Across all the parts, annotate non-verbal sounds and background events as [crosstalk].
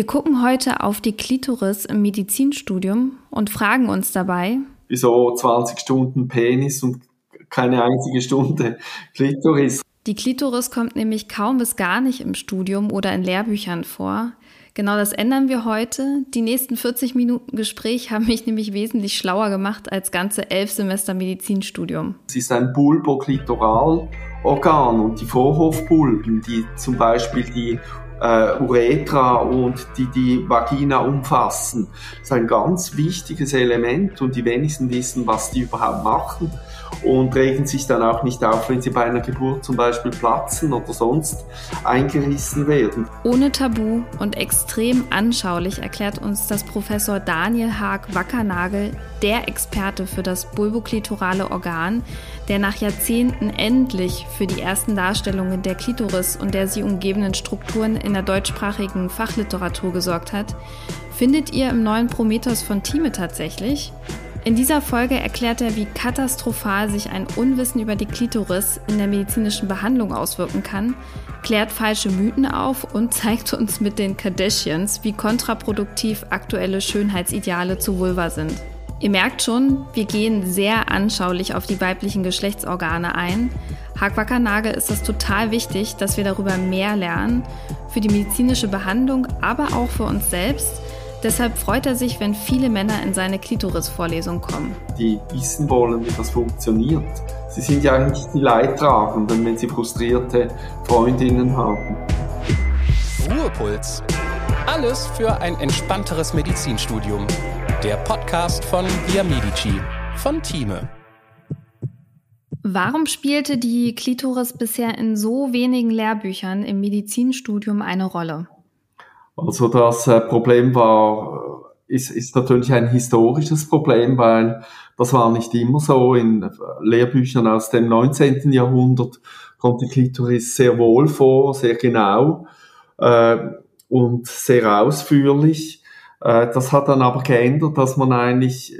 Wir gucken heute auf die Klitoris im Medizinstudium und fragen uns dabei, wieso 20 Stunden Penis und keine einzige Stunde Klitoris. Die Klitoris kommt nämlich kaum bis gar nicht im Studium oder in Lehrbüchern vor. Genau das ändern wir heute. Die nächsten 40 Minuten Gespräch haben mich nämlich wesentlich schlauer gemacht als ganze elf Semester Medizinstudium. Es ist ein Bulboklitoral-Organ und die Vorhofbulben, die zum Beispiel die äh, Uretra und die die Vagina umfassen. Das ist ein ganz wichtiges Element und die wenigsten wissen, was die überhaupt machen und regen sich dann auch nicht auf, wenn sie bei einer Geburt zum Beispiel platzen oder sonst eingerissen werden. Ohne Tabu und extrem anschaulich erklärt uns das Professor Daniel Haag Wackernagel, der Experte für das bulboklitorale Organ, der nach Jahrzehnten endlich für die ersten Darstellungen der Klitoris und der sie umgebenden Strukturen in der deutschsprachigen Fachliteratur gesorgt hat, findet ihr im neuen Prometheus von Thieme tatsächlich. In dieser Folge erklärt er, wie katastrophal sich ein Unwissen über die Klitoris in der medizinischen Behandlung auswirken kann, klärt falsche Mythen auf und [laughs] zeigt uns mit den Kardashians, wie kontraproduktiv aktuelle Schönheitsideale zu Vulva sind. Ihr merkt schon, wir gehen sehr anschaulich auf die weiblichen Geschlechtsorgane ein. Hagwackernagel ist es total wichtig, dass wir darüber mehr lernen, für die medizinische Behandlung, aber auch für uns selbst – Deshalb freut er sich, wenn viele Männer in seine Klitoris-Vorlesung kommen. Die wissen wollen, wie das funktioniert. Sie sind ja eigentlich die Leidtragenden, wenn sie frustrierte Freundinnen haben. Ruhepuls. Alles für ein entspannteres Medizinstudium. Der Podcast von Via Medici von Thieme. Warum spielte die Klitoris bisher in so wenigen Lehrbüchern im Medizinstudium eine Rolle? Also das äh, Problem war, äh, ist, ist natürlich ein historisches Problem, weil das war nicht immer so. In äh, Lehrbüchern aus dem 19. Jahrhundert kommt die Klitoris sehr wohl vor, sehr genau äh, und sehr ausführlich. Äh, das hat dann aber geändert, dass man eigentlich,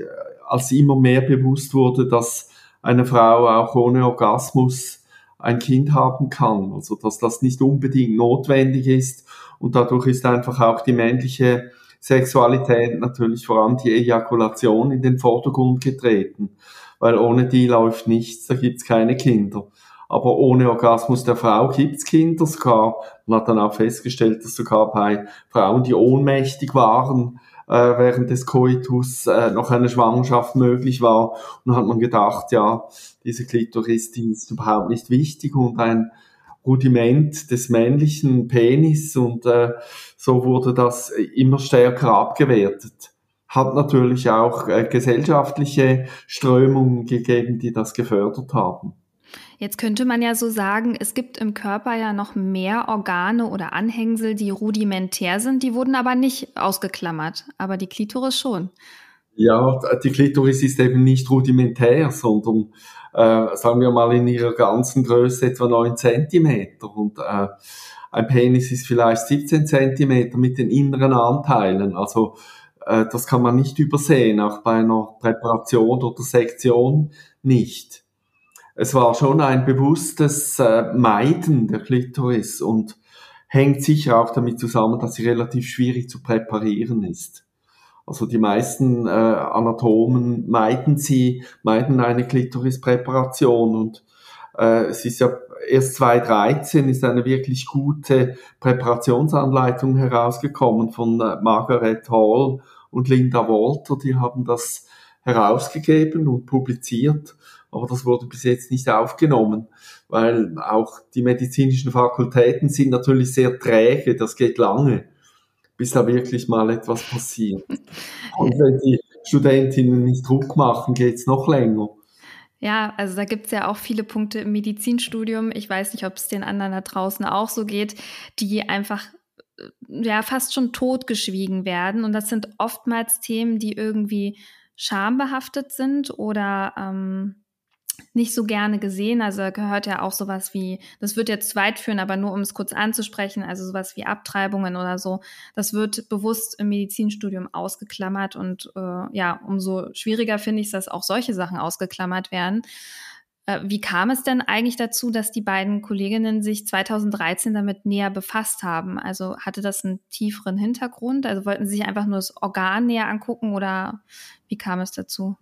als immer mehr bewusst wurde, dass eine Frau auch ohne Orgasmus ein Kind haben kann. Also dass das nicht unbedingt notwendig ist und dadurch ist einfach auch die männliche Sexualität, natürlich vor allem die Ejakulation in den Vordergrund getreten. Weil ohne die läuft nichts, da gibt's keine Kinder. Aber ohne Orgasmus der Frau gibt's Kinder. Sogar, man hat dann auch festgestellt, dass sogar bei Frauen, die ohnmächtig waren, äh, während des Koitus äh, noch eine Schwangerschaft möglich war. Und dann hat man gedacht, ja, diese Klitoris, die ist überhaupt nicht wichtig und ein Rudiment des männlichen Penis und äh, so wurde das immer stärker abgewertet. Hat natürlich auch äh, gesellschaftliche Strömungen gegeben, die das gefördert haben. Jetzt könnte man ja so sagen, es gibt im Körper ja noch mehr Organe oder Anhängsel, die rudimentär sind, die wurden aber nicht ausgeklammert, aber die Klitoris schon. Ja, die Klitoris ist eben nicht rudimentär, sondern äh, sagen wir mal in ihrer ganzen Größe etwa 9 Zentimeter und äh, ein Penis ist vielleicht 17 Zentimeter mit den inneren Anteilen. Also äh, das kann man nicht übersehen, auch bei einer Präparation oder Sektion nicht. Es war schon ein bewusstes äh, Meiden der Klitoris und hängt sicher auch damit zusammen, dass sie relativ schwierig zu präparieren ist. Also die meisten äh, Anatomen meiden sie, meiden eine Klitorispräparation und äh, es ist ja erst 2013 ist eine wirklich gute Präparationsanleitung herausgekommen von äh, Margaret Hall und Linda Walter. Die haben das herausgegeben und publiziert, aber das wurde bis jetzt nicht aufgenommen, weil auch die medizinischen Fakultäten sind natürlich sehr träge, das geht lange bis da wirklich mal etwas passiert. [laughs] Und wenn die Studentinnen nicht Druck machen, geht es noch länger. Ja, also da gibt es ja auch viele Punkte im Medizinstudium. Ich weiß nicht, ob es den anderen da draußen auch so geht, die einfach äh, ja fast schon totgeschwiegen werden. Und das sind oftmals Themen, die irgendwie schambehaftet sind oder ähm, nicht so gerne gesehen. Also gehört ja auch sowas wie, das wird jetzt zu weit führen, aber nur um es kurz anzusprechen, also sowas wie Abtreibungen oder so, das wird bewusst im Medizinstudium ausgeklammert und äh, ja, umso schwieriger finde ich es, dass auch solche Sachen ausgeklammert werden. Äh, wie kam es denn eigentlich dazu, dass die beiden Kolleginnen sich 2013 damit näher befasst haben? Also hatte das einen tieferen Hintergrund? Also wollten sie sich einfach nur das Organ näher angucken oder wie kam es dazu?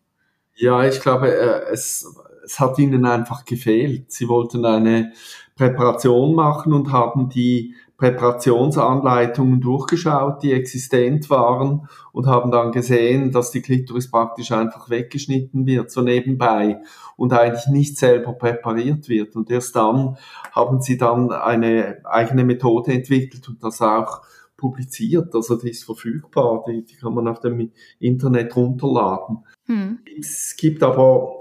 Ja, ich glaube, äh, es, es hat ihnen einfach gefehlt. Sie wollten eine Präparation machen und haben die Präparationsanleitungen durchgeschaut, die existent waren und haben dann gesehen, dass die Klitoris praktisch einfach weggeschnitten wird, so nebenbei und eigentlich nicht selber präpariert wird. Und erst dann haben sie dann eine eigene Methode entwickelt und das auch publiziert. Also die ist verfügbar, die, die kann man auf dem Internet runterladen. Hm. Es gibt aber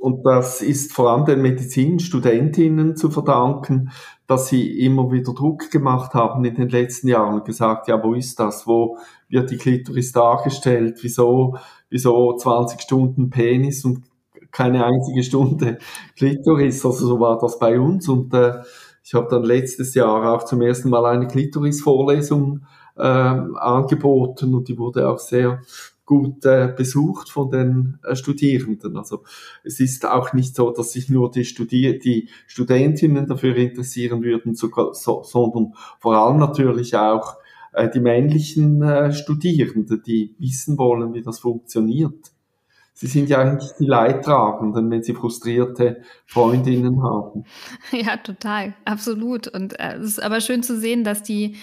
und das ist vor allem den Medizinstudentinnen zu verdanken, dass sie immer wieder Druck gemacht haben in den letzten Jahren und gesagt, ja, wo ist das? Wo wird die Klitoris dargestellt? Wieso, wieso 20 Stunden Penis und keine einzige Stunde [laughs] Klitoris? Also so war das bei uns und äh, ich habe dann letztes Jahr auch zum ersten Mal eine Klitoris-Vorlesung äh, angeboten und die wurde auch sehr gut äh, besucht von den äh, Studierenden. Also es ist auch nicht so, dass sich nur die, Studier die Studentinnen dafür interessieren würden, so, so, sondern vor allem natürlich auch äh, die männlichen äh, Studierenden, die wissen wollen, wie das funktioniert. Sie sind ja eigentlich die Leidtragenden, wenn sie frustrierte Freundinnen haben. [laughs] Ja, total, absolut. Und äh, es ist aber schön zu sehen, dass die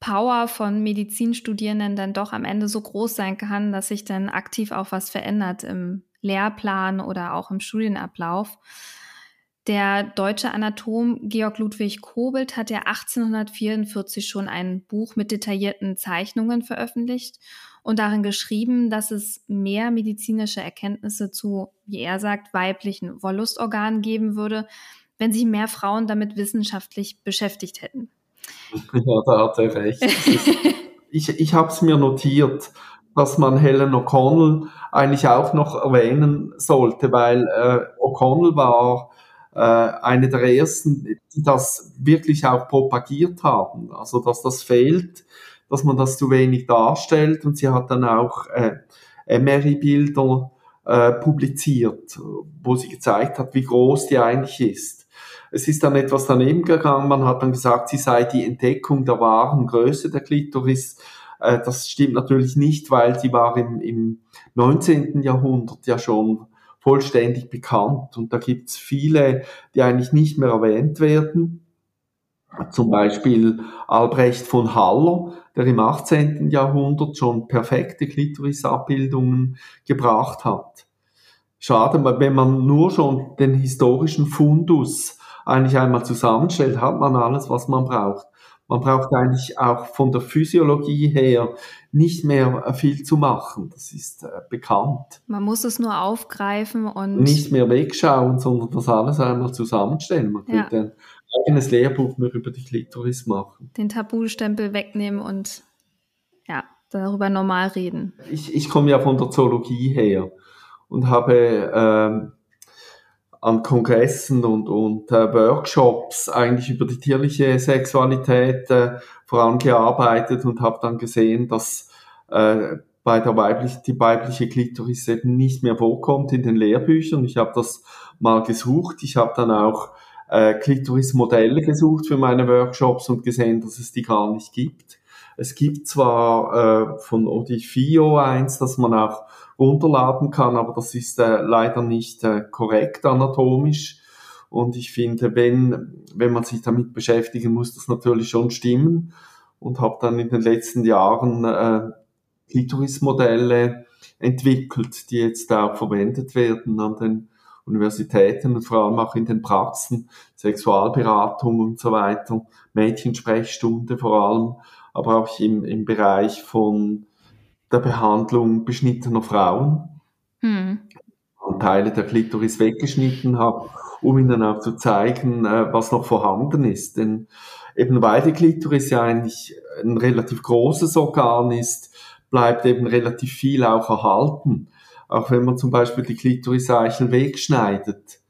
Power von Medizinstudierenden dann doch am Ende so groß sein kann, dass sich dann aktiv auch was verändert im Lehrplan oder auch im Studienablauf. Der deutsche Anatom Georg Ludwig Kobelt hat ja 1844 schon ein Buch mit detaillierten Zeichnungen veröffentlicht und darin geschrieben, dass es mehr medizinische Erkenntnisse zu, wie er sagt, weiblichen Wollustorganen geben würde, wenn sich mehr Frauen damit wissenschaftlich beschäftigt hätten. Ja, da hat er recht. [laughs] ich ich habe es mir notiert, dass man Helen O'Connell eigentlich auch noch erwähnen sollte, weil äh, O'Connell war äh, eine der ersten, die das wirklich auch propagiert haben. Also dass das fehlt, dass man das zu wenig darstellt und sie hat dann auch äh, MRI-Bilder äh, publiziert, wo sie gezeigt hat, wie groß die eigentlich ist. Es ist dann etwas daneben gegangen. Man hat dann gesagt, sie sei die Entdeckung der wahren Größe der Klitoris. Äh, das stimmt natürlich nicht, weil sie war im, im 19. Jahrhundert ja schon vollständig bekannt. Und da gibt es viele, die eigentlich nicht mehr erwähnt werden. Zum Beispiel Albrecht von Haller, der im 18. Jahrhundert schon perfekte Klitorisabbildungen gebracht hat. Schade, wenn man nur schon den historischen Fundus eigentlich einmal zusammenstellt, hat man alles, was man braucht. Man braucht eigentlich auch von der Physiologie her nicht mehr viel zu machen. Das ist äh, bekannt. Man muss es nur aufgreifen und nicht mehr wegschauen, sondern das alles einmal zusammenstellen. Man ja. könnte ein eigenes Lehrbuch nur über die Klitoris machen. Den Tabustempel wegnehmen und ja, darüber normal reden. Ich, ich komme ja von der Zoologie her und habe ähm, an Kongressen und, und äh, Workshops eigentlich über die tierliche Sexualität äh, vorangearbeitet und habe dann gesehen, dass äh, bei der weiblichen, die weibliche Klitoris eben nicht mehr vorkommt in den Lehrbüchern. Ich habe das mal gesucht. Ich habe dann auch äh, Klitoris-Modelle gesucht für meine Workshops und gesehen, dass es die gar nicht gibt. Es gibt zwar äh, von Odifio eins, dass man auch runterladen kann, aber das ist äh, leider nicht äh, korrekt anatomisch. Und ich finde, wenn, wenn man sich damit beschäftigen muss, das natürlich schon stimmen. Und habe dann in den letzten Jahren äh, Klitoris-Modelle entwickelt, die jetzt auch verwendet werden an den Universitäten und vor allem auch in den Praxen, Sexualberatung und so weiter, Mädchensprechstunde vor allem, aber auch im, im Bereich von der Behandlung beschnittener Frauen hm. und Teile der Klitoris weggeschnitten habe, um ihnen auch zu zeigen, äh, was noch vorhanden ist. Denn eben weil die Klitoris ja eigentlich ein relativ großes Organ ist, bleibt eben relativ viel auch erhalten. Auch wenn man zum Beispiel die Klitoriseichel wegschneidet,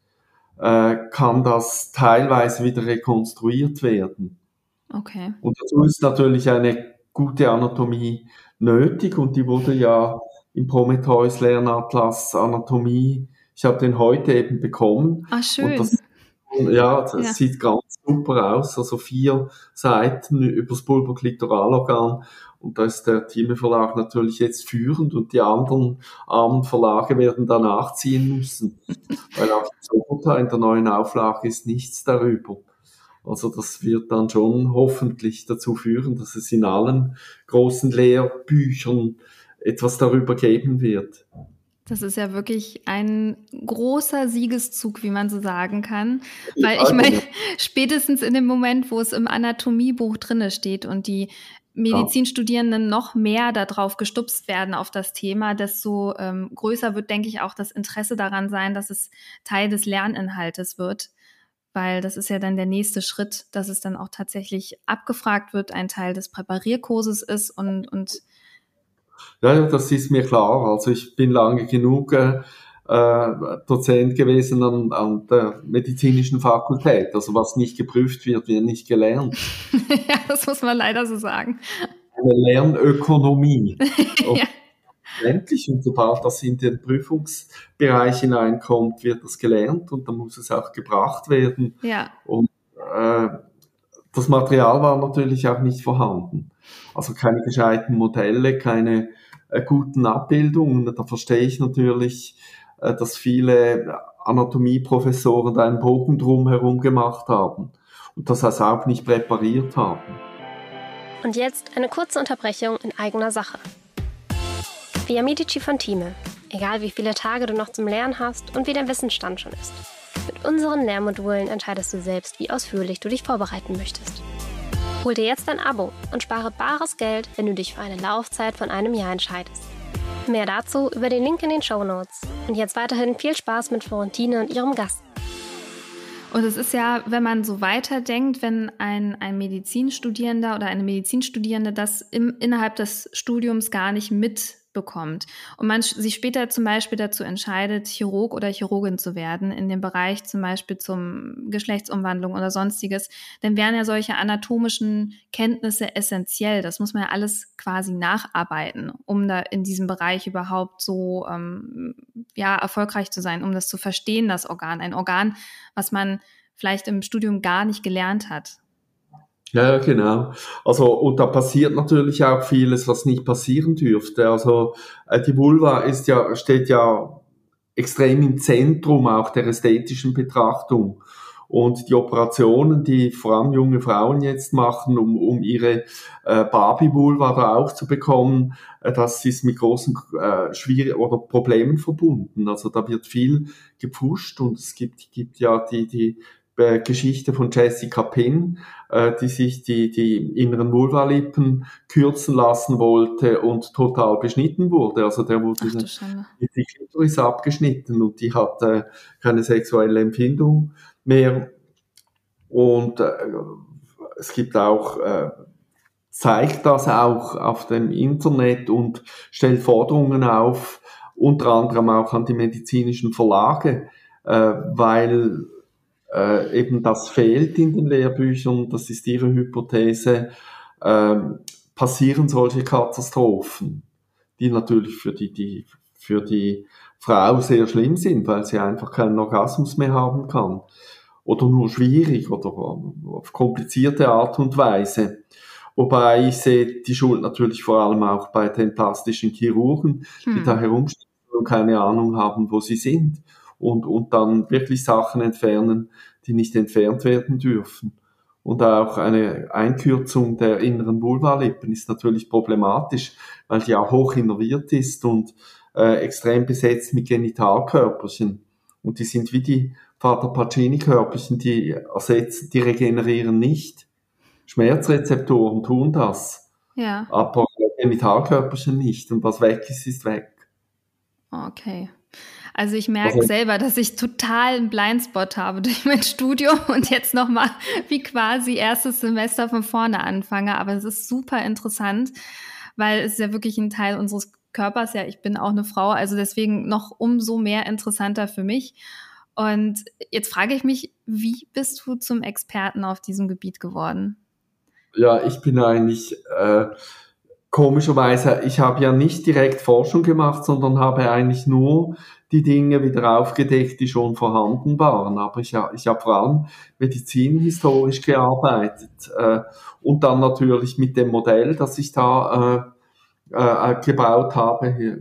äh, kann das teilweise wieder rekonstruiert werden. Okay. Und dazu ist natürlich eine gute Anatomie nötig und die wurde ja im Prometheus Lernatlas Anatomie, Ich habe den heute eben bekommen. Ah, schön. Das, ja, das ja. sieht ganz super aus. Also vier Seiten übers Pulverklitoralorgan. Und da ist der Thieme Verlag natürlich jetzt führend und die anderen armen Verlage werden da nachziehen müssen. Weil auch in der neuen Auflage ist nichts darüber. Also das wird dann schon hoffentlich dazu führen, dass es in allen großen Lehrbüchern etwas darüber geben wird. Das ist ja wirklich ein großer Siegeszug, wie man so sagen kann. Weil ich meine, [laughs] spätestens in dem Moment, wo es im Anatomiebuch drinne steht und die Medizinstudierenden noch mehr darauf gestupst werden auf das Thema, desto ähm, größer wird, denke ich, auch das Interesse daran sein, dass es Teil des Lerninhaltes wird. Weil das ist ja dann der nächste Schritt, dass es dann auch tatsächlich abgefragt wird, ein Teil des Präparierkurses ist und, und ja, das ist mir klar. Also ich bin lange genug äh, Dozent gewesen an, an der medizinischen Fakultät. Also was nicht geprüft wird, wird nicht gelernt. [laughs] ja, das muss man leider so sagen. Eine Lernökonomie. [laughs] ja. Endlich, und sobald das in den Prüfungsbereich hineinkommt, wird das gelernt und dann muss es auch gebracht werden. Ja. Und äh, das Material war natürlich auch nicht vorhanden. Also keine gescheiten Modelle, keine äh, guten Abbildungen. Da verstehe ich natürlich, äh, dass viele Anatomieprofessoren da einen Bogen drumherum gemacht haben und das also auch nicht präpariert haben. Und jetzt eine kurze Unterbrechung in eigener Sache. Via Medici von Thieme. Egal wie viele Tage du noch zum Lernen hast und wie dein Wissensstand schon ist. Mit unseren Lehrmodulen entscheidest du selbst, wie ausführlich du dich vorbereiten möchtest. Hol dir jetzt ein Abo und spare bares Geld, wenn du dich für eine Laufzeit von einem Jahr entscheidest. Mehr dazu über den Link in den Show Notes. Und jetzt weiterhin viel Spaß mit Florentine und ihrem Gast. Und es ist ja, wenn man so weiterdenkt, wenn ein, ein Medizinstudierender oder eine Medizinstudierende das im, innerhalb des Studiums gar nicht mit bekommt und man sich später zum Beispiel dazu entscheidet, Chirurg oder Chirurgin zu werden, in dem Bereich zum Beispiel zum Geschlechtsumwandlung oder sonstiges, dann wären ja solche anatomischen Kenntnisse essentiell. Das muss man ja alles quasi nacharbeiten, um da in diesem Bereich überhaupt so ähm, ja, erfolgreich zu sein, um das zu verstehen, das Organ. Ein Organ, was man vielleicht im Studium gar nicht gelernt hat. Ja, genau. Also, und da passiert natürlich auch vieles, was nicht passieren dürfte. Also, äh, die Vulva ist ja, steht ja extrem im Zentrum auch der ästhetischen Betrachtung. Und die Operationen, die vor allem junge Frauen jetzt machen, um, um ihre äh, Barbie-Vulva da auch zu bekommen, äh, das ist mit großen äh, Schwierigkeiten oder Problemen verbunden. Also da wird viel gepfuscht und es gibt, gibt ja die, die äh, Geschichte von Jessica Pin, äh, die sich die, die inneren Vulvalippen kürzen lassen wollte und total beschnitten wurde. Also der wurde die Klitoris abgeschnitten und die hatte keine sexuelle Empfindung mehr. Und äh, es gibt auch, äh, zeigt das auch auf dem Internet und stellt Forderungen auf, unter anderem auch an die medizinischen Verlage, äh, weil äh, eben das fehlt in den Lehrbüchern, das ist ihre Hypothese, äh, passieren solche Katastrophen, die natürlich für die, die, für die Frau sehr schlimm sind, weil sie einfach keinen Orgasmus mehr haben kann. Oder nur schwierig oder auf komplizierte Art und Weise. Wobei ich sehe die Schuld natürlich vor allem auch bei den plastischen Chirurgen, die hm. da herumstehen und keine Ahnung haben, wo sie sind und, und dann wirklich Sachen entfernen, die nicht entfernt werden dürfen. Und auch eine Einkürzung der inneren Vulvalippen ist natürlich problematisch, weil die auch hoch innerviert ist und äh, extrem besetzt mit Genitalkörperchen. Und die sind wie die Vater Pacini-Körperchen, die ersetzen, die regenerieren nicht. Schmerzrezeptoren tun das. Ja. Aber Genitalkörperchen nicht. Und was weg ist, ist weg. Okay. Also ich merke selber, dass ich total einen Blindspot habe durch mein [laughs] Studium und jetzt nochmal wie quasi erstes Semester von vorne anfange. Aber es ist super interessant, weil es ja wirklich ein Teil unseres Körpers, ja, ich bin auch eine Frau, also deswegen noch umso mehr interessanter für mich. Und jetzt frage ich mich, wie bist du zum Experten auf diesem Gebiet geworden? Ja, ich bin eigentlich äh, komischerweise, ich habe ja nicht direkt Forschung gemacht, sondern habe eigentlich nur die Dinge wieder aufgedeckt, die schon vorhanden waren. Aber ich, ich habe vor allem medizinhistorisch gearbeitet äh, und dann natürlich mit dem Modell, das ich da äh, äh, gebaut habe. Hier,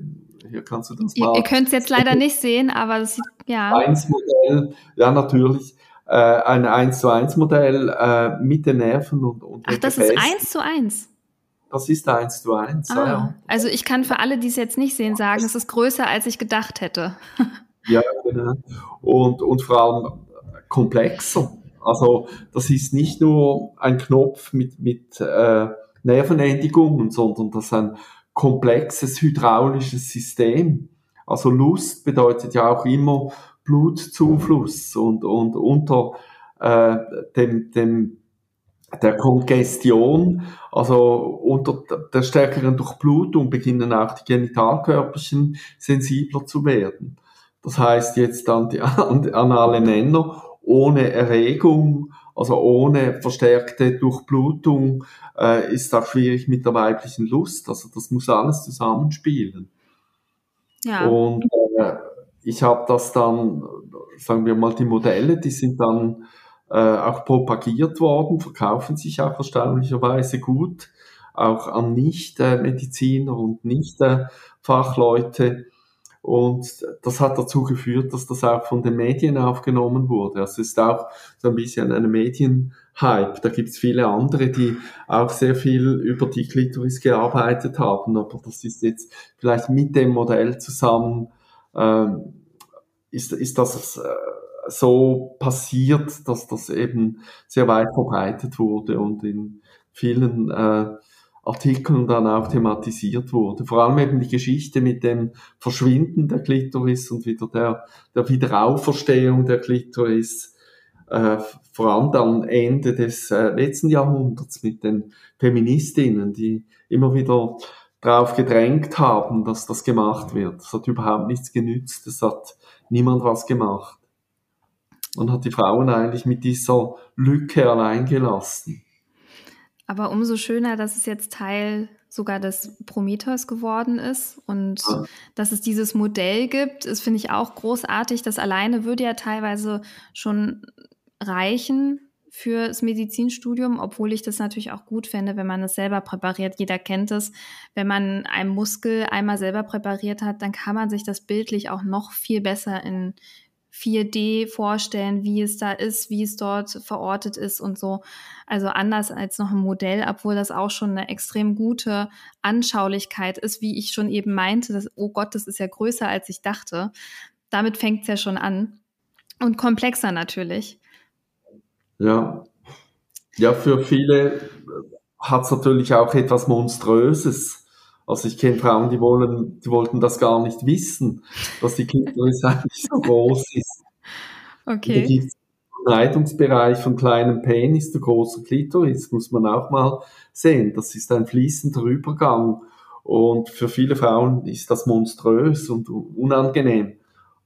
hier kannst du das mal. Ihr, ihr könnt es jetzt leider nicht sehen, aber das sieht, ja. Eins Modell, ja natürlich. Äh, ein 1 zu 1 Modell äh, mit den Nerven und, und Ach, das Gefäßen. ist 1 zu 1. Das ist eins zu eins. Ah, ja. Also ich kann für alle, die es jetzt nicht sehen, sagen, es ist größer, als ich gedacht hätte. [laughs] ja, genau. Und, und vor allem komplexer. Also das ist nicht nur ein Knopf mit, mit äh, Nervenendigungen, sondern das ist ein komplexes hydraulisches System. Also Lust bedeutet ja auch immer Blutzufluss und, und unter äh, dem, dem der Kongestion, also unter der stärkeren Durchblutung beginnen auch die Genitalkörperchen sensibler zu werden. Das heißt jetzt an die anale Männer ohne Erregung, also ohne verstärkte Durchblutung äh, ist auch schwierig mit der weiblichen Lust. Also das muss alles zusammenspielen. Ja. Und äh, ich habe das dann, sagen wir mal, die Modelle, die sind dann äh, auch propagiert worden, verkaufen sich auch erstaunlicherweise gut, auch an Nicht-Mediziner und Nicht-Fachleute. Und das hat dazu geführt, dass das auch von den Medien aufgenommen wurde. Also es ist auch so ein bisschen eine Medienhype. Da gibt es viele andere, die auch sehr viel über die Klitoris gearbeitet haben. Aber das ist jetzt vielleicht mit dem Modell zusammen, äh, ist, ist das äh, so passiert, dass das eben sehr weit verbreitet wurde und in vielen äh, Artikeln dann auch thematisiert wurde. Vor allem eben die Geschichte mit dem Verschwinden der Klitoris und wieder der, der Wiederauferstehung der Klitoris, äh, vor allem dann Ende des äh, letzten Jahrhunderts mit den Feministinnen, die immer wieder darauf gedrängt haben, dass das gemacht wird. Es hat überhaupt nichts genützt, es hat niemand was gemacht und hat die Frauen eigentlich mit dieser Lücke allein gelassen. Aber umso schöner, dass es jetzt Teil sogar des Prometheus geworden ist und ja. dass es dieses Modell gibt, ist, finde ich auch großartig. Das alleine würde ja teilweise schon reichen fürs Medizinstudium, obwohl ich das natürlich auch gut fände, wenn man es selber präpariert. Jeder kennt es. Wenn man einen Muskel einmal selber präpariert hat, dann kann man sich das bildlich auch noch viel besser in 4D vorstellen, wie es da ist, wie es dort verortet ist und so. Also anders als noch ein Modell, obwohl das auch schon eine extrem gute Anschaulichkeit ist, wie ich schon eben meinte, dass, oh Gott, das ist ja größer als ich dachte. Damit fängt es ja schon an. Und komplexer natürlich. Ja. Ja, für viele hat es natürlich auch etwas Monströses also ich kenne Frauen, die wollen, die wollten das gar nicht wissen, dass die Klitoris [laughs] eigentlich so groß ist. Okay. Da gibt Leitungsbereich von kleinem Penis zu großer Klitoris, muss man auch mal sehen. Das ist ein fließender Übergang. Und für viele Frauen ist das monströs und unangenehm.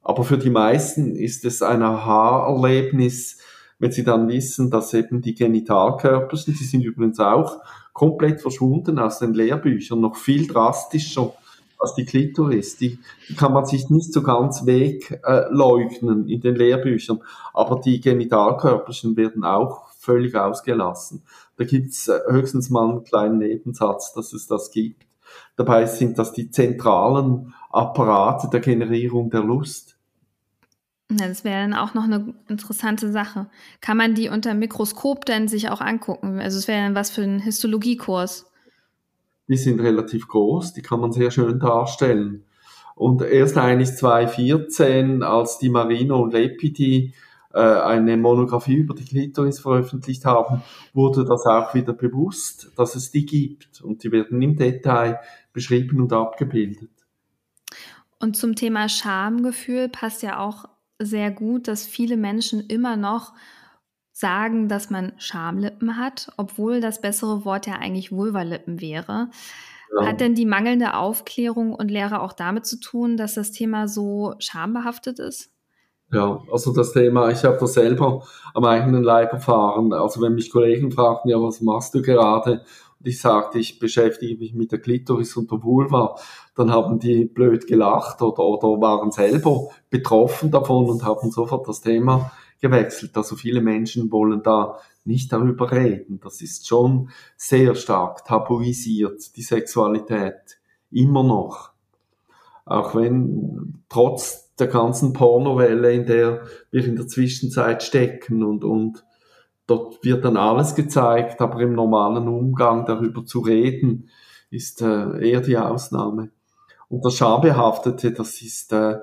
Aber für die meisten ist es ein Aha-Erlebnis, wenn sie dann wissen, dass eben die Genitalkörper sind, die sind übrigens auch komplett verschwunden aus den Lehrbüchern, noch viel drastischer als die Klitoris. Die, die kann man sich nicht so ganz wegleugnen äh, in den Lehrbüchern, aber die Genitalkörperchen werden auch völlig ausgelassen. Da gibt's äh, höchstens mal einen kleinen Nebensatz, dass es das gibt. Dabei sind das die zentralen Apparate der Generierung der Lust. Ja, das wäre dann auch noch eine interessante Sache. Kann man die unter Mikroskop denn sich auch angucken? Also es wäre dann was für einen Histologiekurs. Die sind relativ groß, die kann man sehr schön darstellen. Und erst eigentlich 2014, als die Marino und Lepidi äh, eine Monographie über die Klitoris veröffentlicht haben, wurde das auch wieder bewusst, dass es die gibt. Und die werden im Detail beschrieben und abgebildet. Und zum Thema Schamgefühl passt ja auch sehr gut, dass viele Menschen immer noch sagen, dass man Schamlippen hat, obwohl das bessere Wort ja eigentlich Vulvalippen wäre. Ja. Hat denn die mangelnde Aufklärung und Lehre auch damit zu tun, dass das Thema so schambehaftet ist? Ja, also das Thema, ich habe das selber am eigenen Leib erfahren. Also wenn mich Kollegen fragten, ja, was machst du gerade? Ich sagte, ich beschäftige mich mit der Klitoris und der Vulva, dann haben die blöd gelacht oder, oder waren selber betroffen davon und haben sofort das Thema gewechselt. Also viele Menschen wollen da nicht darüber reden. Das ist schon sehr stark tabuisiert, die Sexualität. Immer noch. Auch wenn trotz der ganzen Pornowelle, in der wir in der Zwischenzeit stecken und, und dort wird dann alles gezeigt, aber im normalen Umgang darüber zu reden, ist äh, eher die Ausnahme. Und das Schambehaftete, das ist äh,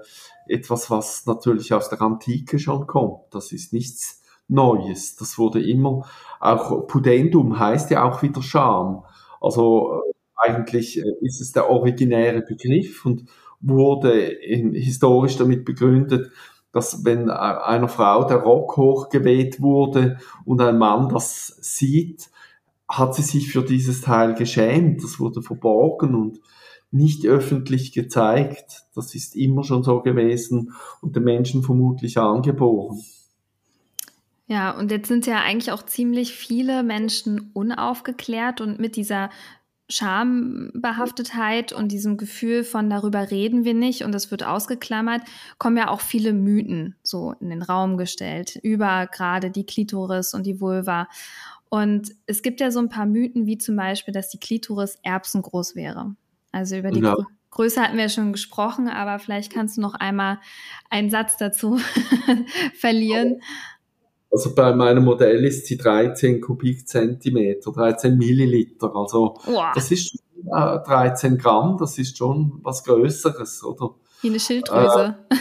etwas, was natürlich aus der Antike schon kommt. Das ist nichts Neues. Das wurde immer, auch Pudendum heißt ja auch wieder Scham. Also äh, eigentlich äh, ist es der originäre Begriff und wurde in, historisch damit begründet, dass wenn einer Frau der Rock hochgeweht wurde und ein Mann das sieht, hat sie sich für dieses Teil geschämt. Das wurde verborgen und nicht öffentlich gezeigt. Das ist immer schon so gewesen und den Menschen vermutlich angeboren. Ja, und jetzt sind ja eigentlich auch ziemlich viele Menschen unaufgeklärt und mit dieser Schambehaftetheit und diesem Gefühl von darüber reden wir nicht und es wird ausgeklammert, kommen ja auch viele Mythen so in den Raum gestellt über gerade die Klitoris und die Vulva. Und es gibt ja so ein paar Mythen, wie zum Beispiel, dass die Klitoris erbsengroß wäre. Also über die ja. Größe hatten wir ja schon gesprochen, aber vielleicht kannst du noch einmal einen Satz dazu [laughs] verlieren. Also bei meinem Modell ist sie 13 Kubikzentimeter, 13 Milliliter. Also wow. das ist äh, 13 Gramm, das ist schon was Größeres, oder? Wie eine Schilddrüse. Äh,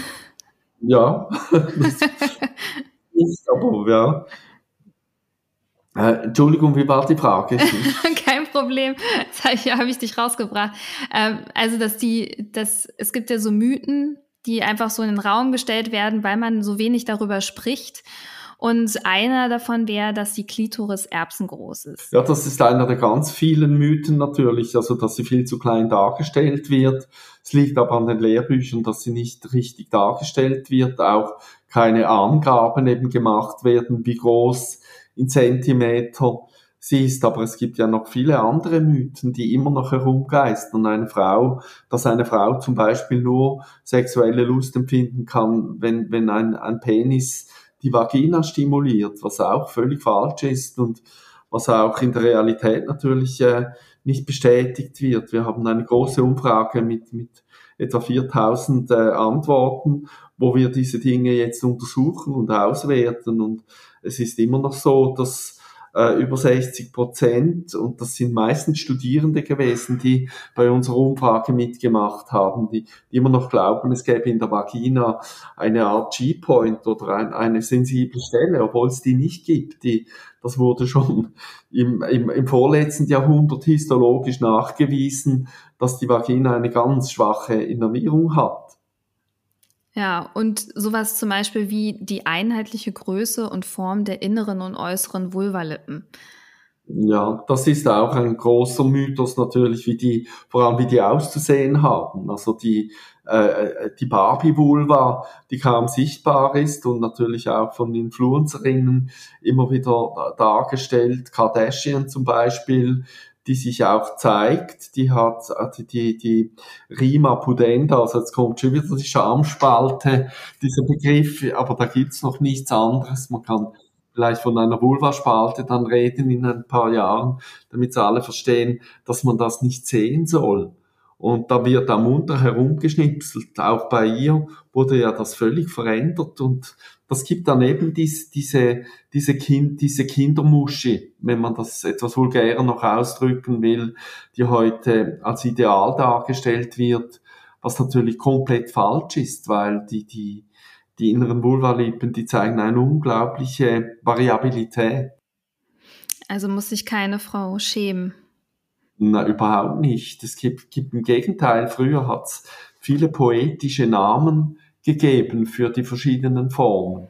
ja, das [laughs] ist aber, ja. Äh, Entschuldigung, wie war die Frage? [laughs] Kein Problem, jetzt habe ich dich rausgebracht. Ähm, also, dass die, dass, es gibt ja so Mythen, die einfach so in den Raum gestellt werden, weil man so wenig darüber spricht. Und einer davon wäre, dass die Klitoris erbsengroß ist. Ja, das ist einer der ganz vielen Mythen natürlich, also dass sie viel zu klein dargestellt wird. Es liegt aber an den Lehrbüchern, dass sie nicht richtig dargestellt wird, auch keine Angaben eben gemacht werden, wie groß in Zentimeter sie ist, aber es gibt ja noch viele andere Mythen, die immer noch herumgeistern. Eine Frau, dass eine Frau zum Beispiel nur sexuelle Lust empfinden kann, wenn, wenn ein, ein Penis die Vagina stimuliert, was auch völlig falsch ist und was auch in der Realität natürlich äh, nicht bestätigt wird. Wir haben eine große Umfrage mit, mit etwa 4000 äh, Antworten, wo wir diese Dinge jetzt untersuchen und auswerten. Und es ist immer noch so, dass äh, über 60 Prozent, und das sind meistens Studierende gewesen, die bei unserer Umfrage mitgemacht haben, die, die immer noch glauben, es gäbe in der Vagina eine Art G-Point oder ein, eine sensible Stelle, obwohl es die nicht gibt. Die, das wurde schon im, im, im vorletzten Jahrhundert histologisch nachgewiesen, dass die Vagina eine ganz schwache Innervierung hat. Ja, und sowas zum Beispiel wie die einheitliche Größe und Form der inneren und äußeren Vulvalippen. Ja, das ist auch ein großer Mythos natürlich, wie die, vor allem wie die auszusehen haben. Also die, äh, die Barbie-Vulva, die kaum sichtbar ist und natürlich auch von Influencerinnen immer wieder dargestellt. Kardashian zum Beispiel, die sich auch zeigt. Die hat also die, die Rima pudenda, also jetzt kommt schon wieder die Schamspalte, dieser Begriff, aber da gibt's noch nichts anderes. Man kann vielleicht von einer Vulvaspalte dann reden in ein paar Jahren, damit sie alle verstehen, dass man das nicht sehen soll. Und da wird da munter herumgeschnipselt. Auch bei ihr wurde ja das völlig verändert und das gibt dann eben dies, diese, diese, kind, diese Kindermuschi, wenn man das etwas vulgärer noch ausdrücken will, die heute als Ideal dargestellt wird, was natürlich komplett falsch ist, weil die, die, die inneren Vulvalippen, die zeigen eine unglaubliche Variabilität. Also muss sich keine Frau schämen. Na, überhaupt nicht. Es gibt, gibt im Gegenteil, früher hat's viele poetische Namen gegeben für die verschiedenen Formen.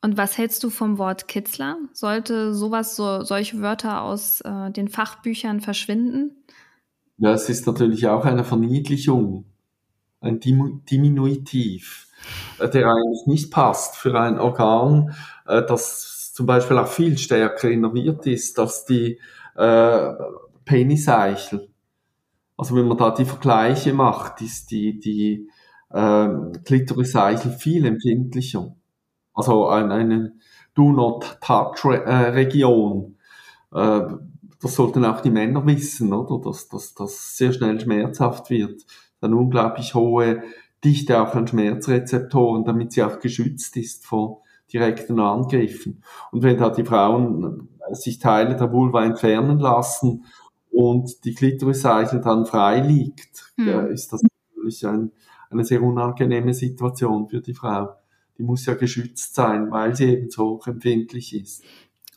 Und was hältst du vom Wort Kitzler? Sollte sowas, so, solche Wörter aus äh, den Fachbüchern verschwinden? Ja, es ist natürlich auch eine Verniedlichung, ein Diminutiv, äh, der eigentlich nicht passt für ein Organ, äh, das zum Beispiel auch viel stärker innerviert ist als die äh, Peniseichel. Also wenn man da die Vergleiche macht, ist die, die äh, Klitoriseichel viel empfindlicher. Also eine, eine Do-not-touch-Region. Äh, das sollten auch die Männer wissen, oder? Dass das sehr schnell schmerzhaft wird. Eine unglaublich hohe Dichte auch an Schmerzrezeptoren, damit sie auch geschützt ist vor direkten Angriffen. Und wenn da die Frauen sich Teile der Vulva entfernen lassen und die Klitoriseichel dann frei liegt, hm. ja, ist das natürlich ein, eine sehr unangenehme Situation für die Frau. Die muss ja geschützt sein, weil sie eben so hochempfindlich ist.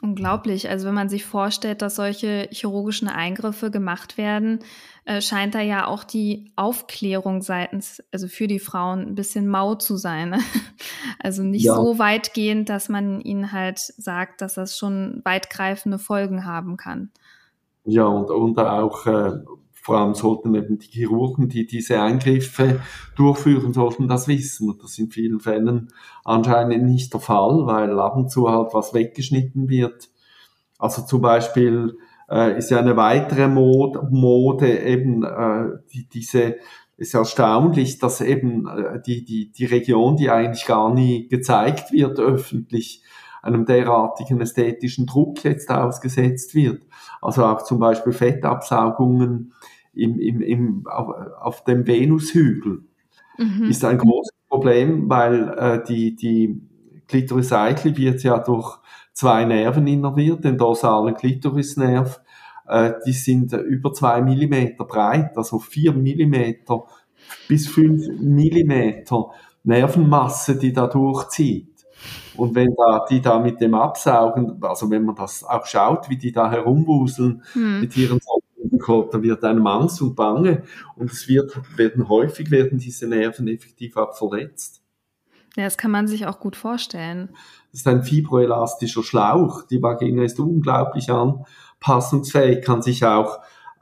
Unglaublich. Also wenn man sich vorstellt, dass solche chirurgischen Eingriffe gemacht werden, äh, scheint da ja auch die Aufklärung seitens, also für die Frauen ein bisschen mau zu sein. Ne? [laughs] Also nicht ja. so weitgehend, dass man ihnen halt sagt, dass das schon weitgreifende Folgen haben kann. Ja, und, und auch äh, vor allem sollten eben die Chirurgen, die diese Eingriffe durchführen, sollten das wissen. Und das ist in vielen Fällen anscheinend nicht der Fall, weil ab und zu halt was weggeschnitten wird. Also zum Beispiel äh, ist ja eine weitere Mode, Mode eben äh, die, diese ist erstaunlich, dass eben äh, die, die, die Region, die eigentlich gar nie gezeigt wird öffentlich, einem derartigen ästhetischen Druck jetzt ausgesetzt wird. Also auch zum Beispiel Fettabsaugungen im, im, im, auf, auf dem Venushügel mhm. ist ein großes Problem, weil äh, die, die Klitoriseichel wird ja durch zwei Nerven innerviert, den dorsalen Klitorisnerv, äh, die sind über zwei Millimeter breit, also vier Millimeter bis fünf Millimeter Nervenmasse, die da durchzieht. Und wenn da, die da mit dem Absaugen, also wenn man das auch schaut, wie die da herumwuseln hm. mit ihren da wird einem Angst und Bange und es wird, werden häufig werden diese Nerven effektiv auch verletzt. Ja, das kann man sich auch gut vorstellen. Das ist ein fibroelastischer Schlauch. Die Vagina ist unglaublich anpassungsfähig, kann sich auch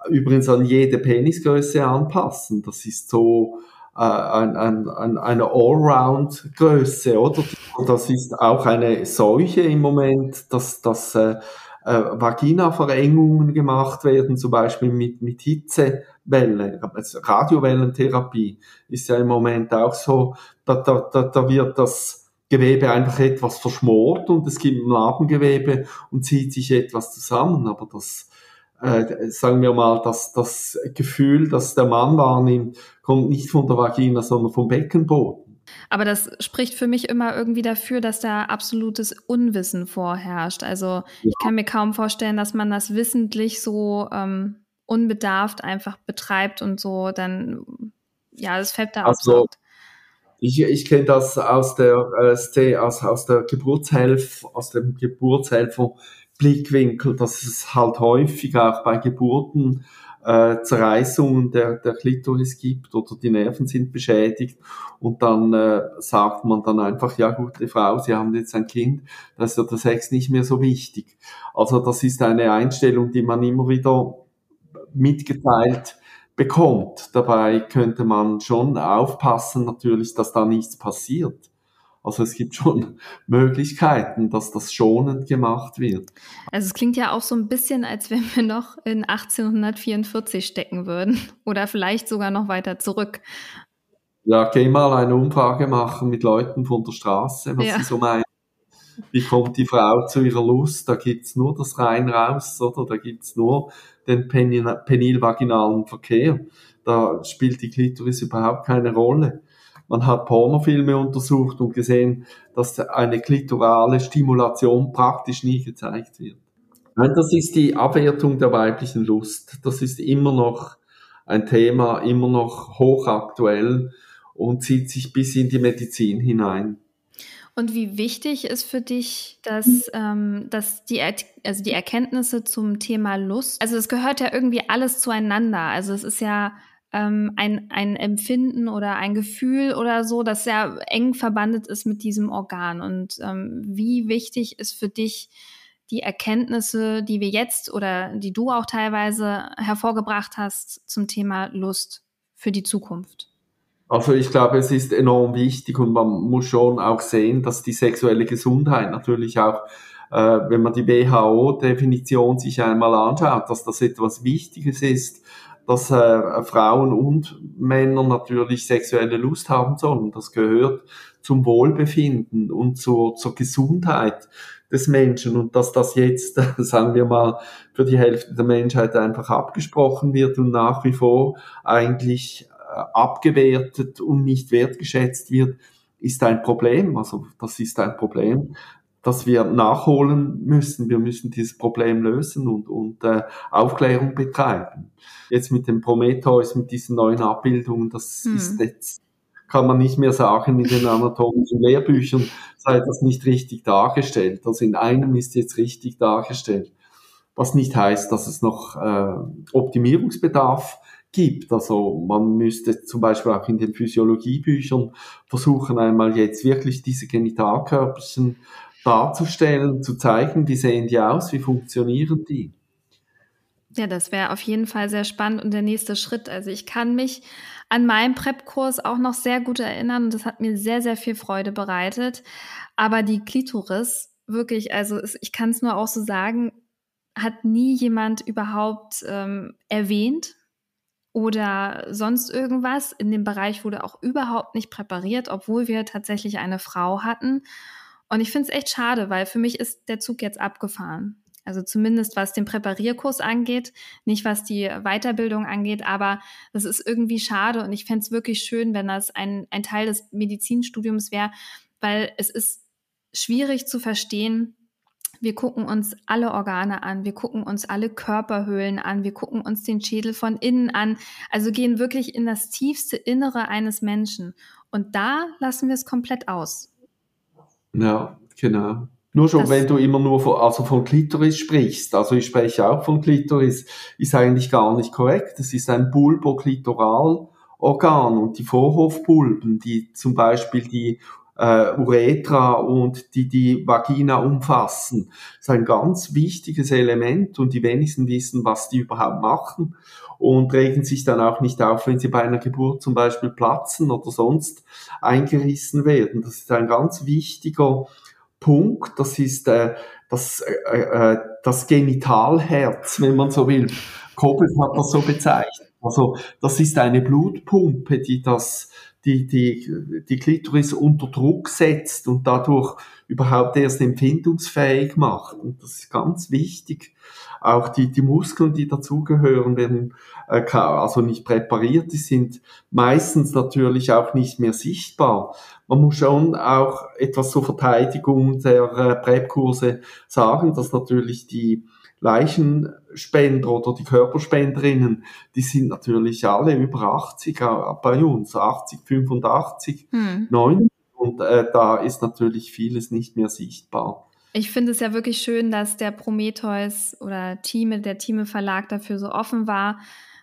übrigens an jede Penisgröße anpassen. Das ist so äh, ein, ein, ein, eine Allround-Größe, oder? Und das ist auch eine Seuche im Moment, dass das äh, äh, Vagina-Verengungen gemacht werden, zum Beispiel mit, mit Hitzewellen, Radiowellentherapie ist ja im Moment auch so, da, da, da, da wird das Gewebe einfach etwas verschmort und es gibt ein Narbengewebe und zieht sich etwas zusammen, aber das, äh, sagen wir mal, dass das Gefühl, das der Mann wahrnimmt, kommt nicht von der Vagina, sondern vom Beckenboden. Aber das spricht für mich immer irgendwie dafür, dass da absolutes Unwissen vorherrscht. Also ja. ich kann mir kaum vorstellen, dass man das wissentlich so ähm, unbedarft einfach betreibt und so dann, ja, das Fett da also, Ich, ich kenne das aus der, äh, aus, aus der Geburtshelfer, aus dem Geburtshelfer Blickwinkel, dass es halt häufig auch bei Geburten äh, Zerreißungen der, der Klitoris gibt oder die Nerven sind beschädigt und dann äh, sagt man dann einfach, ja gute Frau, Sie haben jetzt ein Kind, da ist ja der Sex nicht mehr so wichtig. Also das ist eine Einstellung, die man immer wieder mitgeteilt bekommt. Dabei könnte man schon aufpassen natürlich, dass da nichts passiert. Also es gibt schon [laughs] Möglichkeiten, dass das schonend gemacht wird. Also es klingt ja auch so ein bisschen, als wenn wir noch in 1844 stecken würden [laughs] oder vielleicht sogar noch weiter zurück. Ja, geh mal eine Umfrage machen mit Leuten von der Straße, was ja. sie so meinen. Wie kommt die Frau zu ihrer Lust? Da gibt's nur das rein raus, oder? Da gibt's nur den penilvaginalen Verkehr. Da spielt die Klitoris überhaupt keine Rolle. Man hat Pornofilme untersucht und gesehen, dass eine klitorale Stimulation praktisch nie gezeigt wird. Nein, das ist die Abwertung der weiblichen Lust. Das ist immer noch ein Thema, immer noch hochaktuell und zieht sich bis in die Medizin hinein. Und wie wichtig ist für dich, dass, ähm, dass die, also die Erkenntnisse zum Thema Lust, also es gehört ja irgendwie alles zueinander. Also es ist ja ähm, ein, ein Empfinden oder ein Gefühl oder so, das sehr eng verbandet ist mit diesem Organ. Und ähm, wie wichtig ist für dich die Erkenntnisse, die wir jetzt oder die du auch teilweise hervorgebracht hast zum Thema Lust für die Zukunft? Also ich glaube, es ist enorm wichtig und man muss schon auch sehen, dass die sexuelle Gesundheit natürlich auch äh, wenn man die WHO-Definition sich einmal anschaut, dass das etwas Wichtiges ist, dass äh, Frauen und Männer natürlich sexuelle Lust haben sollen. Das gehört zum Wohlbefinden und zur, zur Gesundheit des Menschen und dass das jetzt, [laughs] sagen wir mal, für die Hälfte der Menschheit einfach abgesprochen wird und nach wie vor eigentlich äh, abgewertet und nicht wertgeschätzt wird, ist ein Problem. Also das ist ein Problem, das wir nachholen müssen. Wir müssen dieses Problem lösen und, und äh, Aufklärung betreiben. Jetzt mit dem Prometheus, mit diesen neuen Abbildungen, das hm. ist jetzt kann man nicht mehr sagen, in den anatomischen Lehrbüchern sei das nicht richtig dargestellt. Also in einem ist jetzt richtig dargestellt. Was nicht heißt, dass es noch äh, Optimierungsbedarf gibt. Also man müsste zum Beispiel auch in den Physiologiebüchern versuchen, einmal jetzt wirklich diese Genitalkörperchen darzustellen, zu zeigen, wie sehen die aus, wie funktionieren die. Ja, das wäre auf jeden Fall sehr spannend und der nächste Schritt. Also ich kann mich an meinem Prep-Kurs auch noch sehr gut erinnern und das hat mir sehr, sehr viel Freude bereitet. Aber die Klitoris, wirklich, also ich kann es nur auch so sagen, hat nie jemand überhaupt ähm, erwähnt oder sonst irgendwas. In dem Bereich wurde auch überhaupt nicht präpariert, obwohl wir tatsächlich eine Frau hatten. Und ich finde es echt schade, weil für mich ist der Zug jetzt abgefahren. Also zumindest was den Präparierkurs angeht, nicht was die Weiterbildung angeht, aber das ist irgendwie schade und ich fände es wirklich schön, wenn das ein, ein Teil des Medizinstudiums wäre, weil es ist schwierig zu verstehen, wir gucken uns alle Organe an, wir gucken uns alle Körperhöhlen an, wir gucken uns den Schädel von innen an, also gehen wirklich in das tiefste Innere eines Menschen. Und da lassen wir es komplett aus. Ja, genau. Nur schon, das wenn du immer nur von, also von Klitoris sprichst, also ich spreche auch von Klitoris, ist eigentlich gar nicht korrekt. Es ist ein Bulboklitoral-Organ und die Vorhofpulpen, die zum Beispiel die äh, Uretra und die die Vagina umfassen, ist ein ganz wichtiges Element und die wenigsten wissen, was die überhaupt machen und regen sich dann auch nicht auf, wenn sie bei einer Geburt zum Beispiel platzen oder sonst eingerissen werden. Das ist ein ganz wichtiger Punkt, das ist äh, das, äh, äh, das Genitalherz, wenn man so will. Koppel hat das so bezeichnet. Also das ist eine Blutpumpe, die das die, die, die Klitoris unter Druck setzt und dadurch überhaupt erst empfindungsfähig macht. Und das ist ganz wichtig. Auch die, die Muskeln, die dazugehören, werden äh, also nicht präpariert. Die sind meistens natürlich auch nicht mehr sichtbar. Man muss schon auch etwas zur Verteidigung der äh, Präpkurse sagen, dass natürlich die Leichenspender oder die Körperspenderinnen, die sind natürlich alle über 80 äh, bei uns, 80, 85, hm. 90 und äh, da ist natürlich vieles nicht mehr sichtbar. Ich finde es ja wirklich schön, dass der Prometheus oder Team, der Team Verlag dafür so offen war,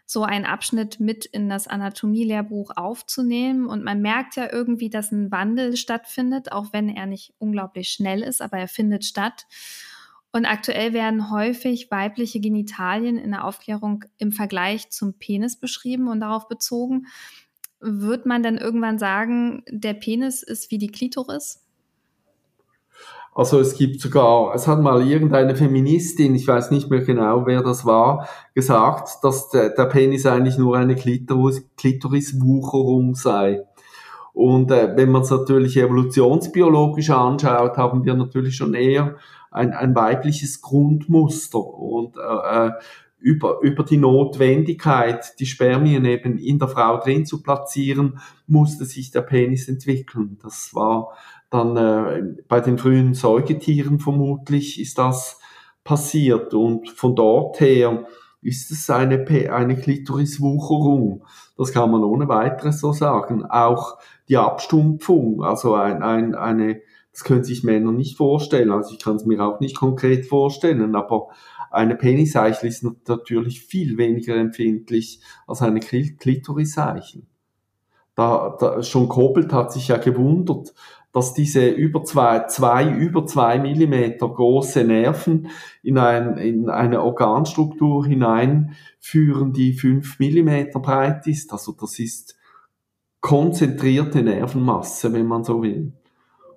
so einen Abschnitt mit in das Anatomielehrbuch aufzunehmen. Und man merkt ja irgendwie, dass ein Wandel stattfindet, auch wenn er nicht unglaublich schnell ist, aber er findet statt. Und aktuell werden häufig weibliche Genitalien in der Aufklärung im Vergleich zum Penis beschrieben und darauf bezogen. Wird man dann irgendwann sagen, der Penis ist wie die Klitoris? Also es gibt sogar, es hat mal irgendeine Feministin, ich weiß nicht mehr genau, wer das war, gesagt, dass der, der Penis eigentlich nur eine Klitoris, Klitoriswucherung sei. Und äh, wenn man es natürlich evolutionsbiologisch anschaut, haben wir natürlich schon eher ein, ein weibliches Grundmuster und äh, äh über, über die Notwendigkeit, die Spermien eben in der Frau drin zu platzieren, musste sich der Penis entwickeln. Das war dann äh, bei den frühen Säugetieren vermutlich ist das passiert und von dort her ist es eine, eine Klitoriswucherung. Das kann man ohne weiteres so sagen. Auch die Abstumpfung, also ein, ein, eine, das können sich Männer nicht vorstellen, also ich kann es mir auch nicht konkret vorstellen, aber eine Peniseichel ist natürlich viel weniger empfindlich als eine Klitoriseichel. Da, da, schon Kobelt hat sich ja gewundert, dass diese über zwei, zwei über zwei Millimeter große Nerven in, ein, in eine Organstruktur hineinführen, die fünf Millimeter breit ist. Also das ist konzentrierte Nervenmasse, wenn man so will.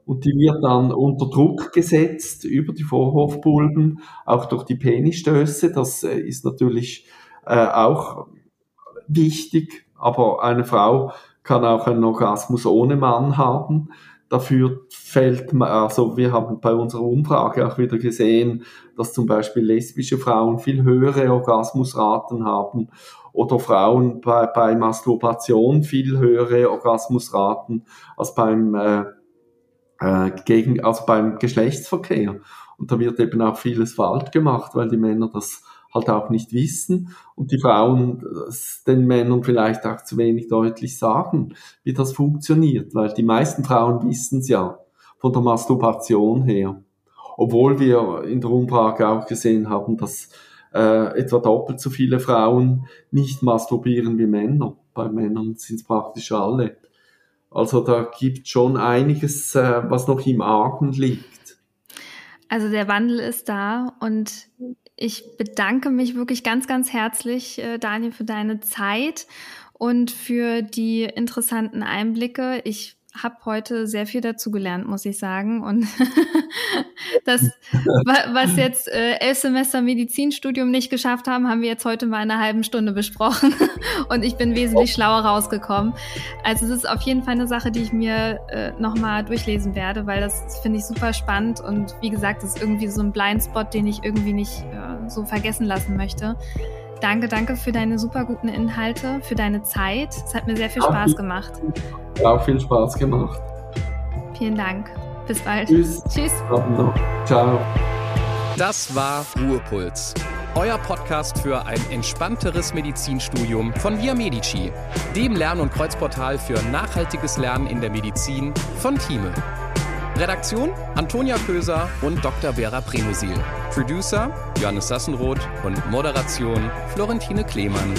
Und die wird dann unter Druck gesetzt über die Vorhofpulben, auch durch die Penisstöße. Das äh, ist natürlich äh, auch wichtig, aber eine Frau kann auch einen Orgasmus ohne Mann haben. Dafür fällt, also wir haben bei unserer Umfrage auch wieder gesehen, dass zum Beispiel lesbische Frauen viel höhere Orgasmusraten haben oder Frauen bei, bei Masturbation viel höhere Orgasmusraten als beim äh, äh, gegen, also beim Geschlechtsverkehr. Und da wird eben auch vieles falsch gemacht, weil die Männer das halt auch nicht wissen und die Frauen den Männern vielleicht auch zu wenig deutlich sagen, wie das funktioniert, weil die meisten Frauen wissen es ja von der Masturbation her. Obwohl wir in der Umfrage auch gesehen haben, dass äh, etwa doppelt so viele Frauen nicht masturbieren wie Männer. Bei Männern sind es praktisch alle. Also da gibt schon einiges, äh, was noch im Argen liegt. Also der Wandel ist da und ich bedanke mich wirklich ganz, ganz herzlich, äh, Daniel, für deine Zeit und für die interessanten Einblicke. Ich habe heute sehr viel dazu gelernt, muss ich sagen. Und [laughs] das, was jetzt äh, elf Semester Medizinstudium nicht geschafft haben, haben wir jetzt heute mal in einer halben Stunde besprochen. [laughs] Und ich bin wesentlich schlauer rausgekommen. Also es ist auf jeden Fall eine Sache, die ich mir äh, nochmal durchlesen werde, weil das finde ich super spannend. Und wie gesagt, das ist irgendwie so ein Blindspot, den ich irgendwie nicht äh, so vergessen lassen möchte. Danke, danke für deine super guten Inhalte, für deine Zeit. Es hat mir sehr viel Spaß gemacht. Auch viel Spaß gemacht. Vielen Dank. Bis bald. Tschüss. Tschüss. Ciao. Das war Ruhepuls. Euer Podcast für ein entspannteres Medizinstudium von Via Medici, dem Lern- und Kreuzportal für nachhaltiges Lernen in der Medizin von Thieme. Redaktion Antonia Köser und Dr. Vera Premusil. Producer Johannes Sassenroth und Moderation Florentine Klemann.